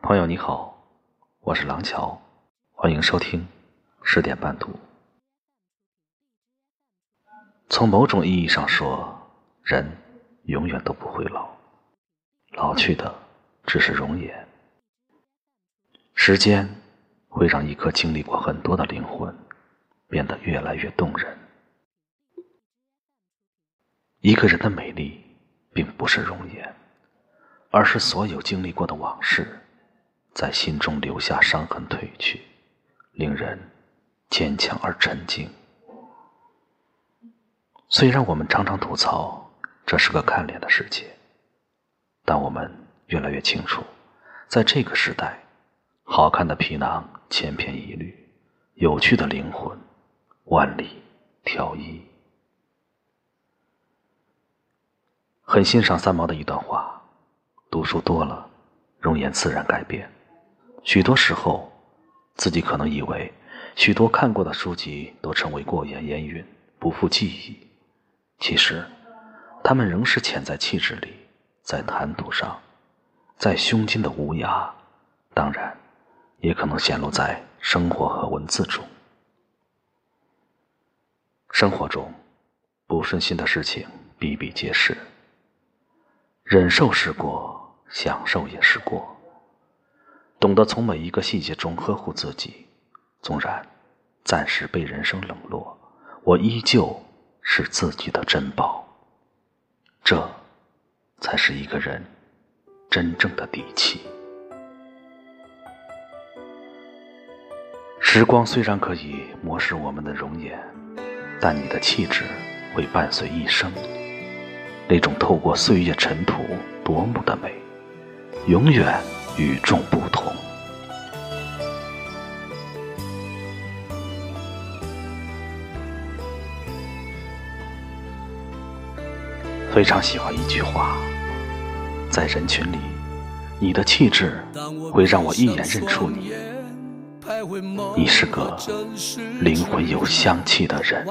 朋友你好，我是廊桥，欢迎收听十点半读。从某种意义上说，人永远都不会老，老去的只是容颜。时间会让一颗经历过很多的灵魂变得越来越动人。一个人的美丽，并不是容颜，而是所有经历过的往事。在心中留下伤痕，褪去，令人坚强而沉静。虽然我们常常吐槽这是个看脸的世界，但我们越来越清楚，在这个时代，好看的皮囊千篇一律，有趣的灵魂万里挑一。很欣赏三毛的一段话：读书多了，容颜自然改变。许多时候，自己可能以为许多看过的书籍都成为过眼烟云，不复记忆。其实，他们仍是潜在气质里，在谈吐上，在胸襟的无涯。当然，也可能显露在生活和文字中。生活中，不顺心的事情比比皆是。忍受是过，享受也是过。懂得从每一个细节中呵护自己，纵然暂时被人生冷落，我依旧是自己的珍宝。这，才是一个人真正的底气。时光虽然可以磨蚀我们的容颜，但你的气质会伴随一生。那种透过岁月尘土夺目的美，永远。与众不同。非常喜欢一句话，在人群里，你的气质会让我一眼认出你。你是个灵魂有香气的人。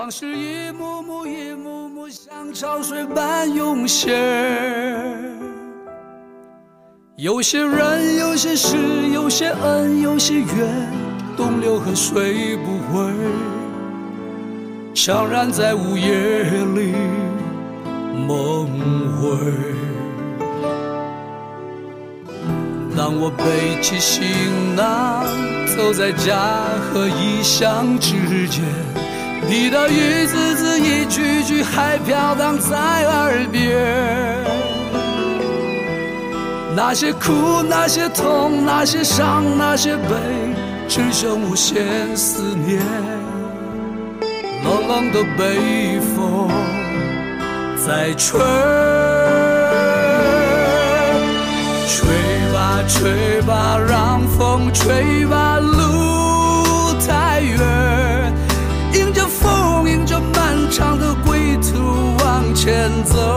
有些人，有些事，有些恩，有些怨，东流河水不回，悄然在午夜里梦回。当我背起行囊，走在家和异乡之间，你的一字字，一句句，还飘荡在耳边。那些苦，那些痛，那些伤，那些悲，只剩无限思念。冷冷的北风在吹，吹吧吹吧，让风吹吧，路太远，迎着风，迎着漫长的归途往前走。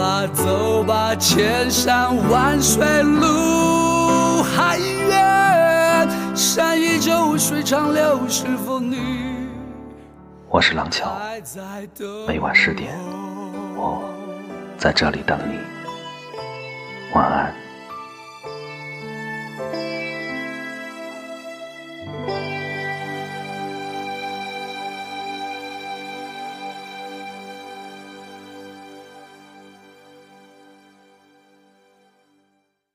吧，走吧，千山万水路还远，山依旧，水长流，是否你我是廊桥？每晚十点，我在这里等你。晚安。